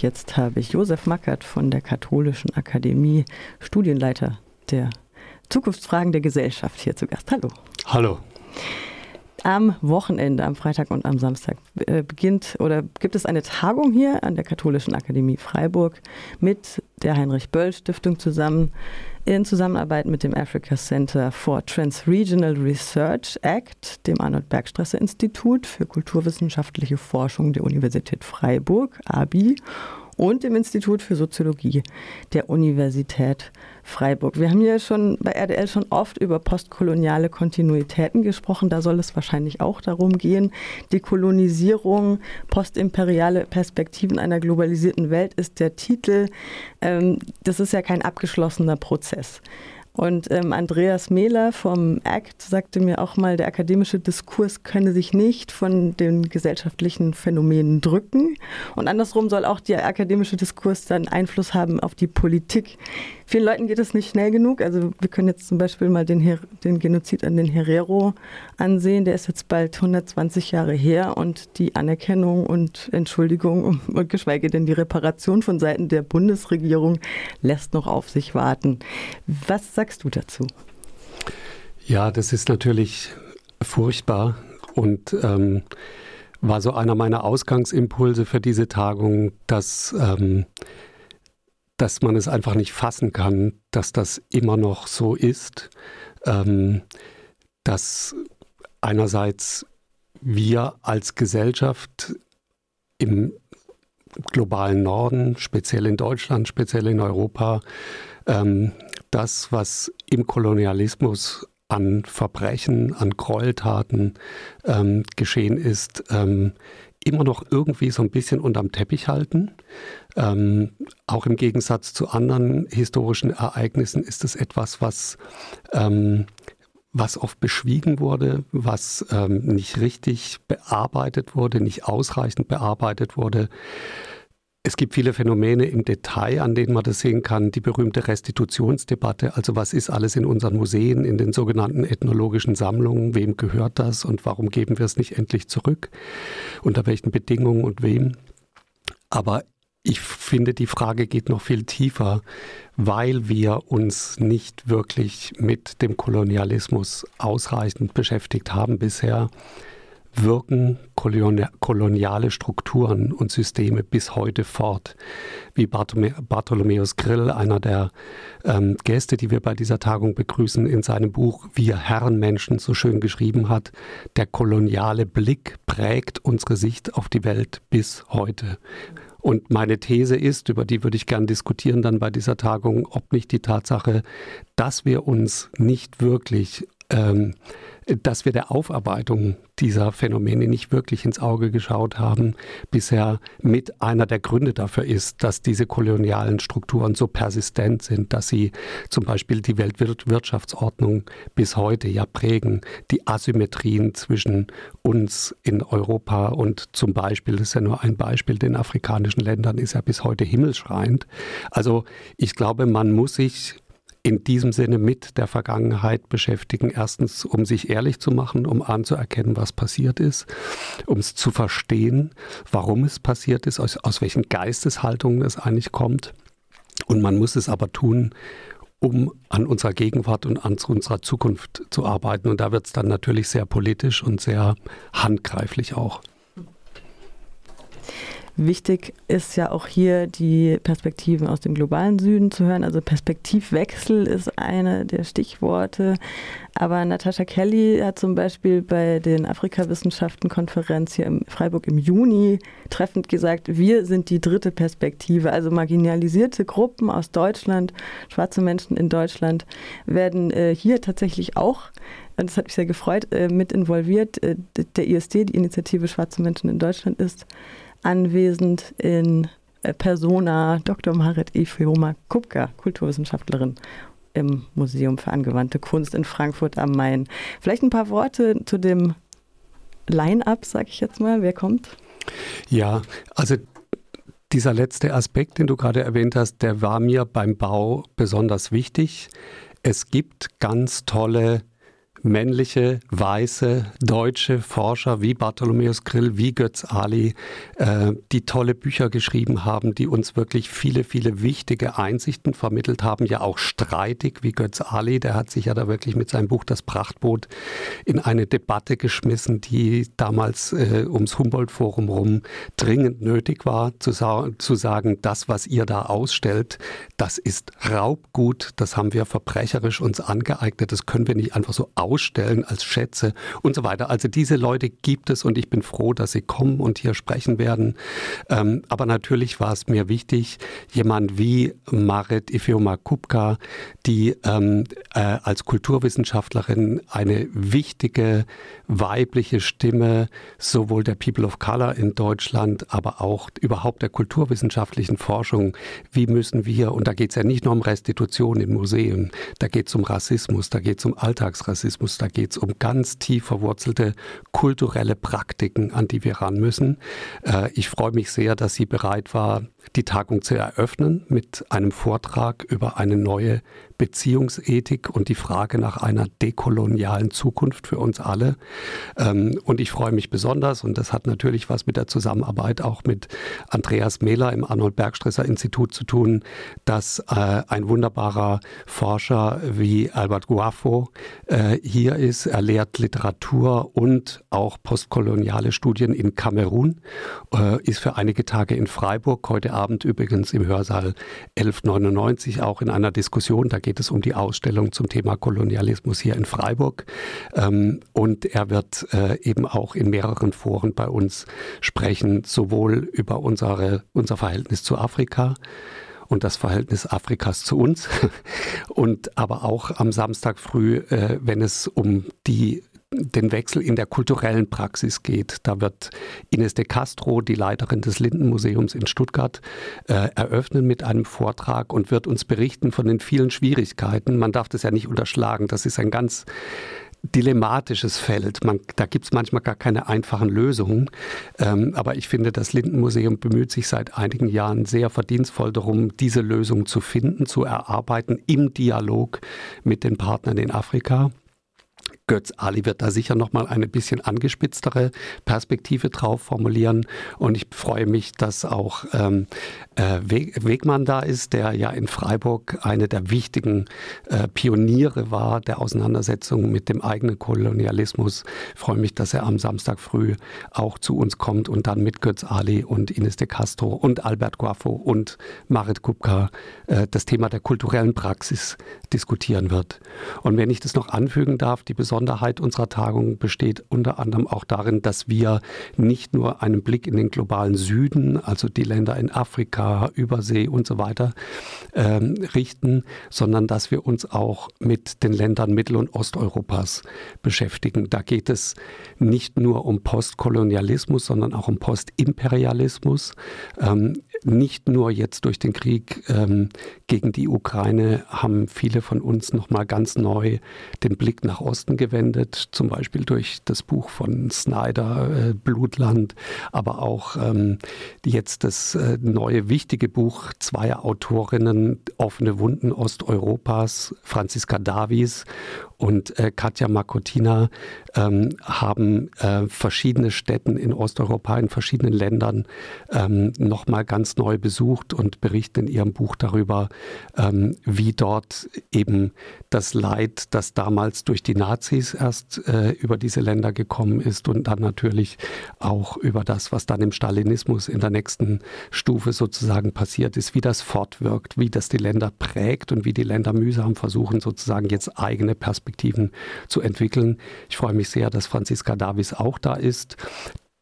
Jetzt habe ich Josef Mackert von der Katholischen Akademie, Studienleiter der Zukunftsfragen der Gesellschaft hier zu Gast. Hallo. Hallo. Am Wochenende, am Freitag und am Samstag äh, beginnt oder gibt es eine Tagung hier an der Katholischen Akademie Freiburg mit der Heinrich Böll Stiftung zusammen in Zusammenarbeit mit dem Africa Center for Transregional Research Act, dem Arnold Bergstraße Institut für kulturwissenschaftliche Forschung der Universität Freiburg, ABI, und dem Institut für Soziologie der Universität Freiburg. Wir haben hier schon bei RDL schon oft über postkoloniale Kontinuitäten gesprochen. Da soll es wahrscheinlich auch darum gehen. Die Kolonisierung, postimperiale Perspektiven einer globalisierten Welt ist der Titel. Ähm, das ist ja kein abgeschlossener Prozess. Und ähm, Andreas Mehler vom ACT sagte mir auch mal, der akademische Diskurs könne sich nicht von den gesellschaftlichen Phänomenen drücken. Und andersrum soll auch der akademische Diskurs dann Einfluss haben auf die Politik. Vielen Leuten geht es nicht schnell genug. Also wir können jetzt zum Beispiel mal den, Her den Genozid an den Herero ansehen. Der ist jetzt bald 120 Jahre her und die Anerkennung und Entschuldigung und geschweige denn die Reparation von Seiten der Bundesregierung lässt noch auf sich warten. Was sagst du dazu? Ja, das ist natürlich furchtbar und ähm, war so einer meiner Ausgangsimpulse für diese Tagung, dass ähm, dass man es einfach nicht fassen kann, dass das immer noch so ist, ähm, dass einerseits wir als Gesellschaft im globalen Norden, speziell in Deutschland, speziell in Europa, ähm, das, was im Kolonialismus an Verbrechen, an Gräueltaten ähm, geschehen ist, ähm, immer noch irgendwie so ein bisschen unterm Teppich halten. Ähm, auch im Gegensatz zu anderen historischen Ereignissen ist es etwas, was, ähm, was oft beschwiegen wurde, was ähm, nicht richtig bearbeitet wurde, nicht ausreichend bearbeitet wurde. Es gibt viele Phänomene im Detail, an denen man das sehen kann. Die berühmte Restitutionsdebatte, also was ist alles in unseren Museen, in den sogenannten ethnologischen Sammlungen, wem gehört das und warum geben wir es nicht endlich zurück, unter welchen Bedingungen und wem. Aber ich finde, die Frage geht noch viel tiefer, weil wir uns nicht wirklich mit dem Kolonialismus ausreichend beschäftigt haben bisher wirken koloniale Strukturen und Systeme bis heute fort. Wie Bartholomäus Grill, einer der ähm, Gäste, die wir bei dieser Tagung begrüßen, in seinem Buch Wir Herrenmenschen so schön geschrieben hat, der koloniale Blick prägt unsere Sicht auf die Welt bis heute. Und meine These ist, über die würde ich gern diskutieren dann bei dieser Tagung, ob nicht die Tatsache, dass wir uns nicht wirklich ähm, dass wir der Aufarbeitung dieser Phänomene nicht wirklich ins Auge geschaut haben, bisher mit einer der Gründe dafür ist, dass diese kolonialen Strukturen so persistent sind, dass sie zum Beispiel die Weltwirtschaftsordnung bis heute ja prägen, die Asymmetrien zwischen uns in Europa und zum Beispiel, das ist ja nur ein Beispiel, den afrikanischen Ländern ist ja bis heute himmelschreiend. Also ich glaube, man muss sich in diesem Sinne mit der Vergangenheit beschäftigen. Erstens, um sich ehrlich zu machen, um anzuerkennen, was passiert ist, um es zu verstehen, warum es passiert ist, aus, aus welchen Geisteshaltungen es eigentlich kommt. Und man muss es aber tun, um an unserer Gegenwart und an unserer Zukunft zu arbeiten. Und da wird es dann natürlich sehr politisch und sehr handgreiflich auch. Wichtig ist ja auch hier die Perspektiven aus dem globalen Süden zu hören. Also Perspektivwechsel ist eine der Stichworte. Aber Natascha Kelly hat zum Beispiel bei den Afrikawissenschaften-Konferenz hier in Freiburg im Juni treffend gesagt, wir sind die dritte Perspektive. Also marginalisierte Gruppen aus Deutschland, schwarze Menschen in Deutschland werden äh, hier tatsächlich auch und das hat mich sehr gefreut, äh, mit involviert. Äh, der ISD, die Initiative Schwarze Menschen in Deutschland, ist anwesend in äh, Persona Dr. Marit Ifeoma Kupka, Kulturwissenschaftlerin im Museum für angewandte Kunst in Frankfurt am Main. Vielleicht ein paar Worte zu dem Line-up, sag ich jetzt mal. Wer kommt? Ja, also dieser letzte Aspekt, den du gerade erwähnt hast, der war mir beim Bau besonders wichtig. Es gibt ganz tolle männliche, weiße, deutsche Forscher wie Bartholomäus Grill, wie Götz Ali, äh, die tolle Bücher geschrieben haben, die uns wirklich viele, viele wichtige Einsichten vermittelt haben, ja auch streitig wie Götz Ali, der hat sich ja da wirklich mit seinem Buch Das Prachtboot in eine Debatte geschmissen, die damals äh, ums Humboldt-Forum rum dringend nötig war, zu, sa zu sagen, das, was ihr da ausstellt, das ist Raubgut, das haben wir verbrecherisch uns angeeignet, das können wir nicht einfach so aus ausstellen als Schätze und so weiter. Also diese Leute gibt es und ich bin froh, dass sie kommen und hier sprechen werden. Ähm, aber natürlich war es mir wichtig, jemand wie Marit Ifeoma Kupka, die ähm, äh, als Kulturwissenschaftlerin eine wichtige weibliche Stimme sowohl der People of Color in Deutschland, aber auch überhaupt der kulturwissenschaftlichen Forschung, wie müssen wir, und da geht es ja nicht nur um Restitution in Museen, da geht es um Rassismus, da geht es um Alltagsrassismus, Rassismus. Da geht es um ganz tief verwurzelte kulturelle Praktiken, an die wir ran müssen. Äh, ich freue mich sehr, dass sie bereit war, die Tagung zu eröffnen mit einem Vortrag über eine neue Beziehungsethik und die Frage nach einer dekolonialen Zukunft für uns alle. Ähm, und ich freue mich besonders, und das hat natürlich was mit der Zusammenarbeit auch mit Andreas Mehler im Arnold Bergstresser Institut zu tun, dass äh, ein wunderbarer Forscher wie Albert Guafo äh, hier ist. Er lehrt Literatur und auch postkoloniale Studien in Kamerun, äh, ist für einige Tage in Freiburg, heute Abend übrigens im Hörsaal 1199 auch in einer Diskussion. Da geht es um die Ausstellung zum Thema Kolonialismus hier in Freiburg. Ähm, und er wird äh, eben auch in mehreren Foren bei uns sprechen, sowohl über unsere, unser Verhältnis zu Afrika, und das Verhältnis Afrikas zu uns. Und aber auch am Samstag früh, äh, wenn es um die den Wechsel in der kulturellen Praxis geht. Da wird Ines de Castro, die Leiterin des Lindenmuseums in Stuttgart, äh, eröffnen mit einem Vortrag und wird uns berichten von den vielen Schwierigkeiten. Man darf das ja nicht unterschlagen. Das ist ein ganz dilemmatisches Feld. Man, da gibt es manchmal gar keine einfachen Lösungen. Ähm, aber ich finde, das Lindenmuseum bemüht sich seit einigen Jahren sehr verdienstvoll darum, diese Lösung zu finden, zu erarbeiten im Dialog mit den Partnern in Afrika. Götz Ali wird da sicher nochmal eine bisschen angespitztere Perspektive drauf formulieren. Und ich freue mich, dass auch ähm, äh, Wegmann da ist, der ja in Freiburg eine der wichtigen äh, Pioniere war der Auseinandersetzung mit dem eigenen Kolonialismus. Ich freue mich, dass er am Samstag früh auch zu uns kommt und dann mit Götz Ali und Ines de Castro und Albert Guafo und Marit Kupka äh, das Thema der kulturellen Praxis diskutieren wird. Und wenn ich das noch anfügen darf, die besondere Besonderheit unserer Tagung besteht unter anderem auch darin, dass wir nicht nur einen Blick in den globalen Süden, also die Länder in Afrika, Übersee und so weiter, ähm, richten, sondern dass wir uns auch mit den Ländern Mittel- und Osteuropas beschäftigen. Da geht es nicht nur um Postkolonialismus, sondern auch um Postimperialismus. Ähm, nicht nur jetzt durch den Krieg ähm, gegen die Ukraine haben viele von uns nochmal ganz neu den Blick nach Osten gewendet zum Beispiel durch das Buch von Snyder, äh, Blutland, aber auch ähm, jetzt das äh, neue wichtige Buch zweier Autorinnen, Offene Wunden Osteuropas, Franziska Davies und äh, Katja Makotina ähm, haben äh, verschiedene Städten in Osteuropa, in verschiedenen Ländern ähm, nochmal ganz neu besucht und berichten in ihrem Buch darüber, ähm, wie dort eben das Leid, das damals durch die Nazis erst äh, über diese Länder gekommen ist und dann natürlich auch über das, was dann im Stalinismus in der nächsten Stufe sozusagen passiert ist, wie das fortwirkt, wie das die Länder prägt und wie die Länder mühsam versuchen, sozusagen jetzt eigene Perspektiven Perspektiven zu entwickeln. Ich freue mich sehr, dass Franziska Davis auch da ist.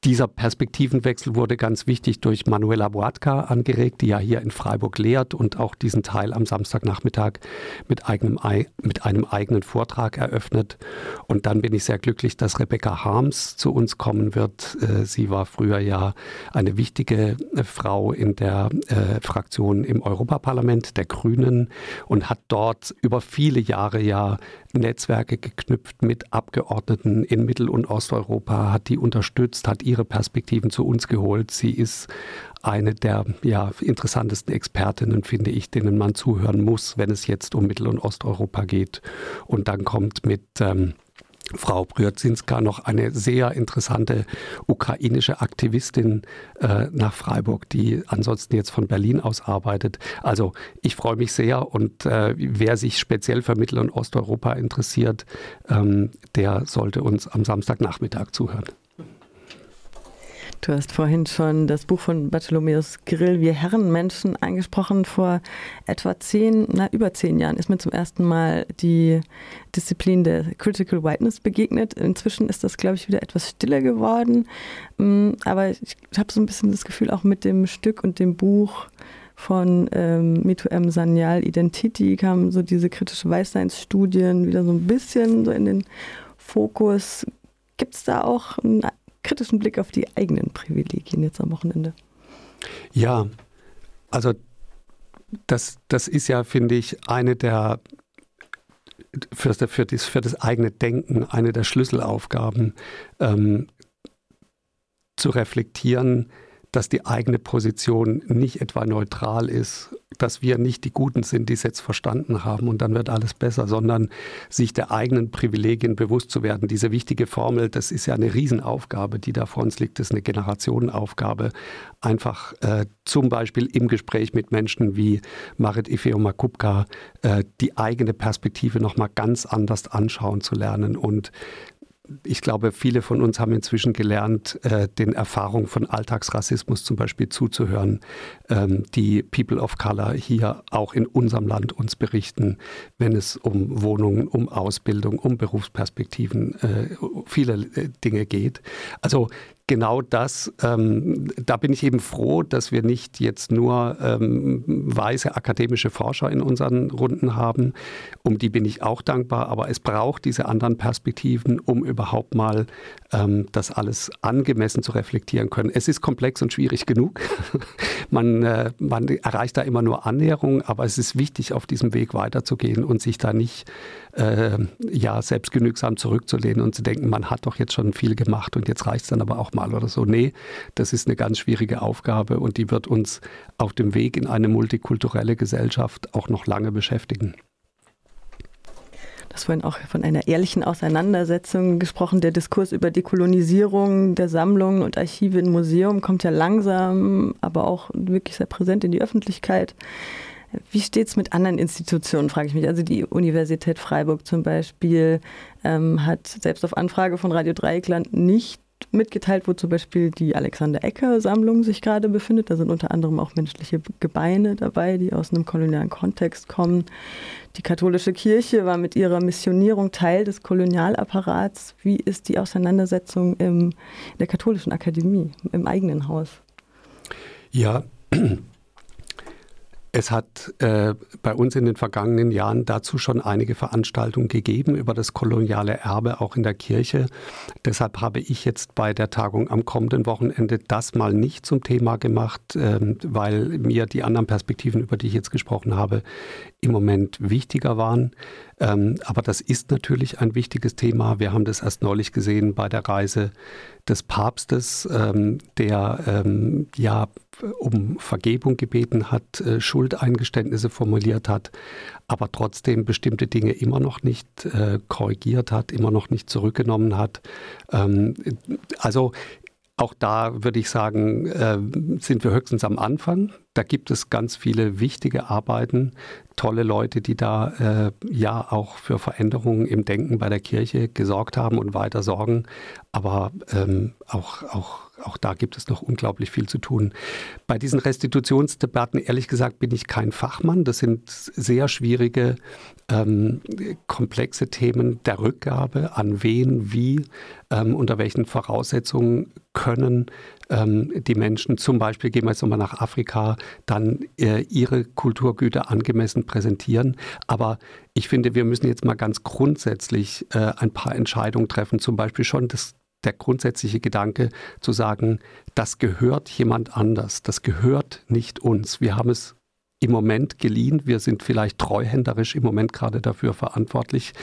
Dieser Perspektivenwechsel wurde ganz wichtig durch Manuela Boatka angeregt, die ja hier in Freiburg lehrt und auch diesen Teil am Samstagnachmittag mit, eigenem, mit einem eigenen Vortrag eröffnet. Und dann bin ich sehr glücklich, dass Rebecca Harms zu uns kommen wird. Äh, sie war früher ja eine wichtige äh, Frau in der äh, Fraktion im Europaparlament der Grünen und hat dort über viele Jahre ja Netzwerke geknüpft mit Abgeordneten in Mittel- und Osteuropa, hat die unterstützt, hat ihre Perspektiven zu uns geholt. Sie ist eine der ja, interessantesten Expertinnen, finde ich, denen man zuhören muss, wenn es jetzt um Mittel- und Osteuropa geht. Und dann kommt mit ähm, Frau Brydzinska noch eine sehr interessante ukrainische Aktivistin äh, nach Freiburg, die ansonsten jetzt von Berlin aus arbeitet. Also ich freue mich sehr und äh, wer sich speziell für Mittel- und Osteuropa interessiert, ähm, der sollte uns am Samstagnachmittag zuhören. Du hast vorhin schon das Buch von Bartholomäus Grill, Wir Herrenmenschen, angesprochen. Vor etwa zehn, na über zehn Jahren ist mir zum ersten Mal die Disziplin der Critical Whiteness begegnet. Inzwischen ist das, glaube ich, wieder etwas stiller geworden. Mm, aber ich habe so ein bisschen das Gefühl, auch mit dem Stück und dem Buch von ähm, Mitu M. Sanyal Identity kamen so diese kritische Weißseinsstudien wieder so ein bisschen so in den Fokus. Gibt es da auch ein kritischen Blick auf die eigenen Privilegien jetzt am Wochenende. Ja, also das, das ist ja, finde ich, eine der für, für, das, für das eigene Denken eine der Schlüsselaufgaben, ähm, zu reflektieren, dass die eigene Position nicht etwa neutral ist, dass wir nicht die Guten sind, die es jetzt verstanden haben und dann wird alles besser, sondern sich der eigenen Privilegien bewusst zu werden. Diese wichtige Formel, das ist ja eine Riesenaufgabe, die da vor uns liegt, das ist eine Generationenaufgabe. Einfach äh, zum Beispiel im Gespräch mit Menschen wie Marit Ifeoma-Kupka äh, die eigene Perspektive nochmal ganz anders anschauen zu lernen und ich glaube, viele von uns haben inzwischen gelernt, äh, den Erfahrungen von Alltagsrassismus zum Beispiel zuzuhören, ähm, die People of Color hier auch in unserem Land uns berichten, wenn es um Wohnungen, um Ausbildung, um Berufsperspektiven, äh, viele äh, Dinge geht. Also genau das, ähm, da bin ich eben froh, dass wir nicht jetzt nur ähm, weiße akademische Forscher in unseren Runden haben. Um die bin ich auch dankbar, aber es braucht diese anderen Perspektiven, um überhaupt mal ähm, das alles angemessen zu reflektieren können. Es ist komplex und schwierig genug. man, äh, man erreicht da immer nur Annäherung, aber es ist wichtig, auf diesem Weg weiterzugehen und sich da nicht äh, ja, selbstgenügsam zurückzulehnen und zu denken, man hat doch jetzt schon viel gemacht und jetzt reicht es dann aber auch mal oder so. Nee, das ist eine ganz schwierige Aufgabe und die wird uns auf dem Weg in eine multikulturelle Gesellschaft auch noch lange beschäftigen. Du hast vorhin auch von einer ehrlichen Auseinandersetzung gesprochen. Der Diskurs über Dekolonisierung der Sammlungen und Archive im Museum kommt ja langsam, aber auch wirklich sehr präsent in die Öffentlichkeit. Wie steht es mit anderen Institutionen, frage ich mich. Also die Universität Freiburg zum Beispiel ähm, hat selbst auf Anfrage von Radio Dreieckland nicht mitgeteilt, wo zum Beispiel die Alexander Ecker-Sammlung sich gerade befindet. Da sind unter anderem auch menschliche Gebeine dabei, die aus einem kolonialen Kontext kommen. Die katholische Kirche war mit ihrer Missionierung Teil des Kolonialapparats. Wie ist die Auseinandersetzung in der katholischen Akademie, im eigenen Haus? Ja, es hat äh, bei uns in den vergangenen Jahren dazu schon einige Veranstaltungen gegeben über das koloniale Erbe auch in der Kirche. Deshalb habe ich jetzt bei der Tagung am kommenden Wochenende das mal nicht zum Thema gemacht, äh, weil mir die anderen Perspektiven, über die ich jetzt gesprochen habe, im Moment wichtiger waren. Ähm, aber das ist natürlich ein wichtiges Thema. Wir haben das erst neulich gesehen bei der Reise des Papstes, ähm, der ähm, ja um Vergebung gebeten hat, äh, Schuldeingeständnisse formuliert hat, aber trotzdem bestimmte Dinge immer noch nicht äh, korrigiert hat, immer noch nicht zurückgenommen hat. Ähm, also auch da würde ich sagen, äh, sind wir höchstens am Anfang. Da gibt es ganz viele wichtige Arbeiten, tolle Leute, die da äh, ja auch für Veränderungen im Denken bei der Kirche gesorgt haben und weiter sorgen. Aber ähm, auch, auch auch da gibt es noch unglaublich viel zu tun. Bei diesen Restitutionsdebatten, ehrlich gesagt, bin ich kein Fachmann. Das sind sehr schwierige, ähm, komplexe Themen der Rückgabe. An wen, wie, ähm, unter welchen Voraussetzungen können ähm, die Menschen, zum Beispiel gehen wir jetzt nochmal nach Afrika, dann äh, ihre Kulturgüter angemessen präsentieren. Aber ich finde, wir müssen jetzt mal ganz grundsätzlich äh, ein paar Entscheidungen treffen, zum Beispiel schon das der grundsätzliche Gedanke zu sagen, das gehört jemand anders, das gehört nicht uns. Wir haben es im Moment geliehen. Wir sind vielleicht treuhänderisch im Moment gerade dafür verantwortlich.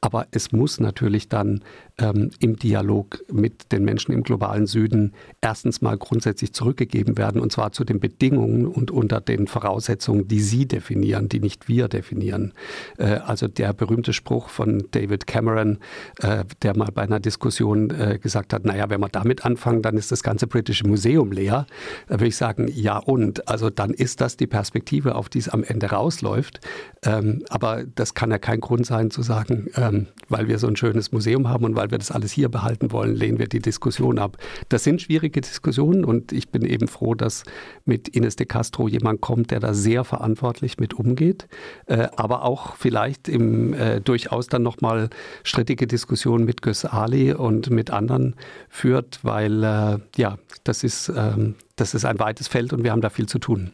Aber es muss natürlich dann ähm, im Dialog mit den Menschen im globalen Süden erstens mal grundsätzlich zurückgegeben werden. Und zwar zu den Bedingungen und unter den Voraussetzungen, die Sie definieren, die nicht wir definieren. Äh, also der berühmte Spruch von David Cameron, äh, der mal bei einer Diskussion äh, gesagt hat, naja, wenn wir damit anfangen, dann ist das ganze britische Museum leer. Da würde ich sagen, ja und. Also dann ist das die Perspektive Perspektive, auf die es am Ende rausläuft. Ähm, aber das kann ja kein Grund sein zu sagen, ähm, weil wir so ein schönes Museum haben und weil wir das alles hier behalten wollen, lehnen wir die Diskussion ab. Das sind schwierige Diskussionen und ich bin eben froh, dass mit Ines de Castro jemand kommt, der da sehr verantwortlich mit umgeht, äh, aber auch vielleicht im äh, durchaus dann nochmal strittige Diskussionen mit Gös Ali und mit anderen führt, weil äh, ja, das ist, ähm, das ist ein weites Feld und wir haben da viel zu tun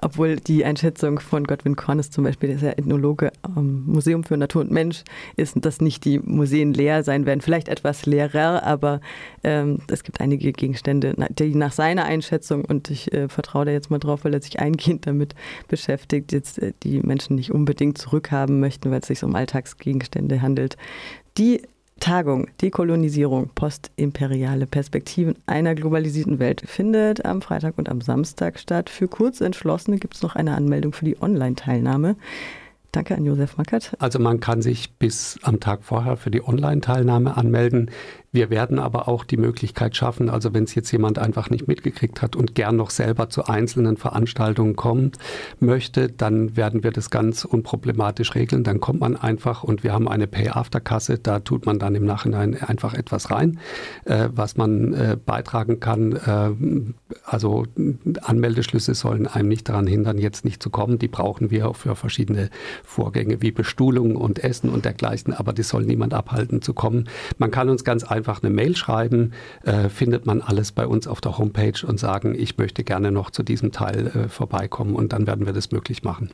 obwohl die Einschätzung von Godwin Cornice zum Beispiel, der ist ja Ethnologe am Museum für Natur und Mensch, ist, dass nicht die Museen leer sein werden, vielleicht etwas leerer, aber ähm, es gibt einige Gegenstände, die nach seiner Einschätzung, und ich äh, vertraue da jetzt mal drauf, weil er sich eingehend damit beschäftigt, jetzt äh, die Menschen nicht unbedingt zurückhaben möchten, weil es sich um Alltagsgegenstände handelt, die Tagung Dekolonisierung, postimperiale Perspektiven einer globalisierten Welt findet am Freitag und am Samstag statt. Für Kurzentschlossene gibt es noch eine Anmeldung für die Online-Teilnahme. Danke an Josef Mackert. Also man kann sich bis am Tag vorher für die Online-Teilnahme anmelden. Wir werden aber auch die Möglichkeit schaffen, also wenn es jetzt jemand einfach nicht mitgekriegt hat und gern noch selber zu einzelnen Veranstaltungen kommen möchte, dann werden wir das ganz unproblematisch regeln. Dann kommt man einfach und wir haben eine Pay-After-Kasse, da tut man dann im Nachhinein einfach etwas rein, äh, was man äh, beitragen kann. Äh, also Anmeldeschlüsse sollen einem nicht daran hindern, jetzt nicht zu kommen. Die brauchen wir auch für verschiedene Vorgänge wie Bestuhlung und Essen und dergleichen, aber die soll niemand abhalten zu kommen. Man kann uns ganz einfach eine Mail schreiben, äh, findet man alles bei uns auf der Homepage und sagen, ich möchte gerne noch zu diesem Teil äh, vorbeikommen und dann werden wir das möglich machen.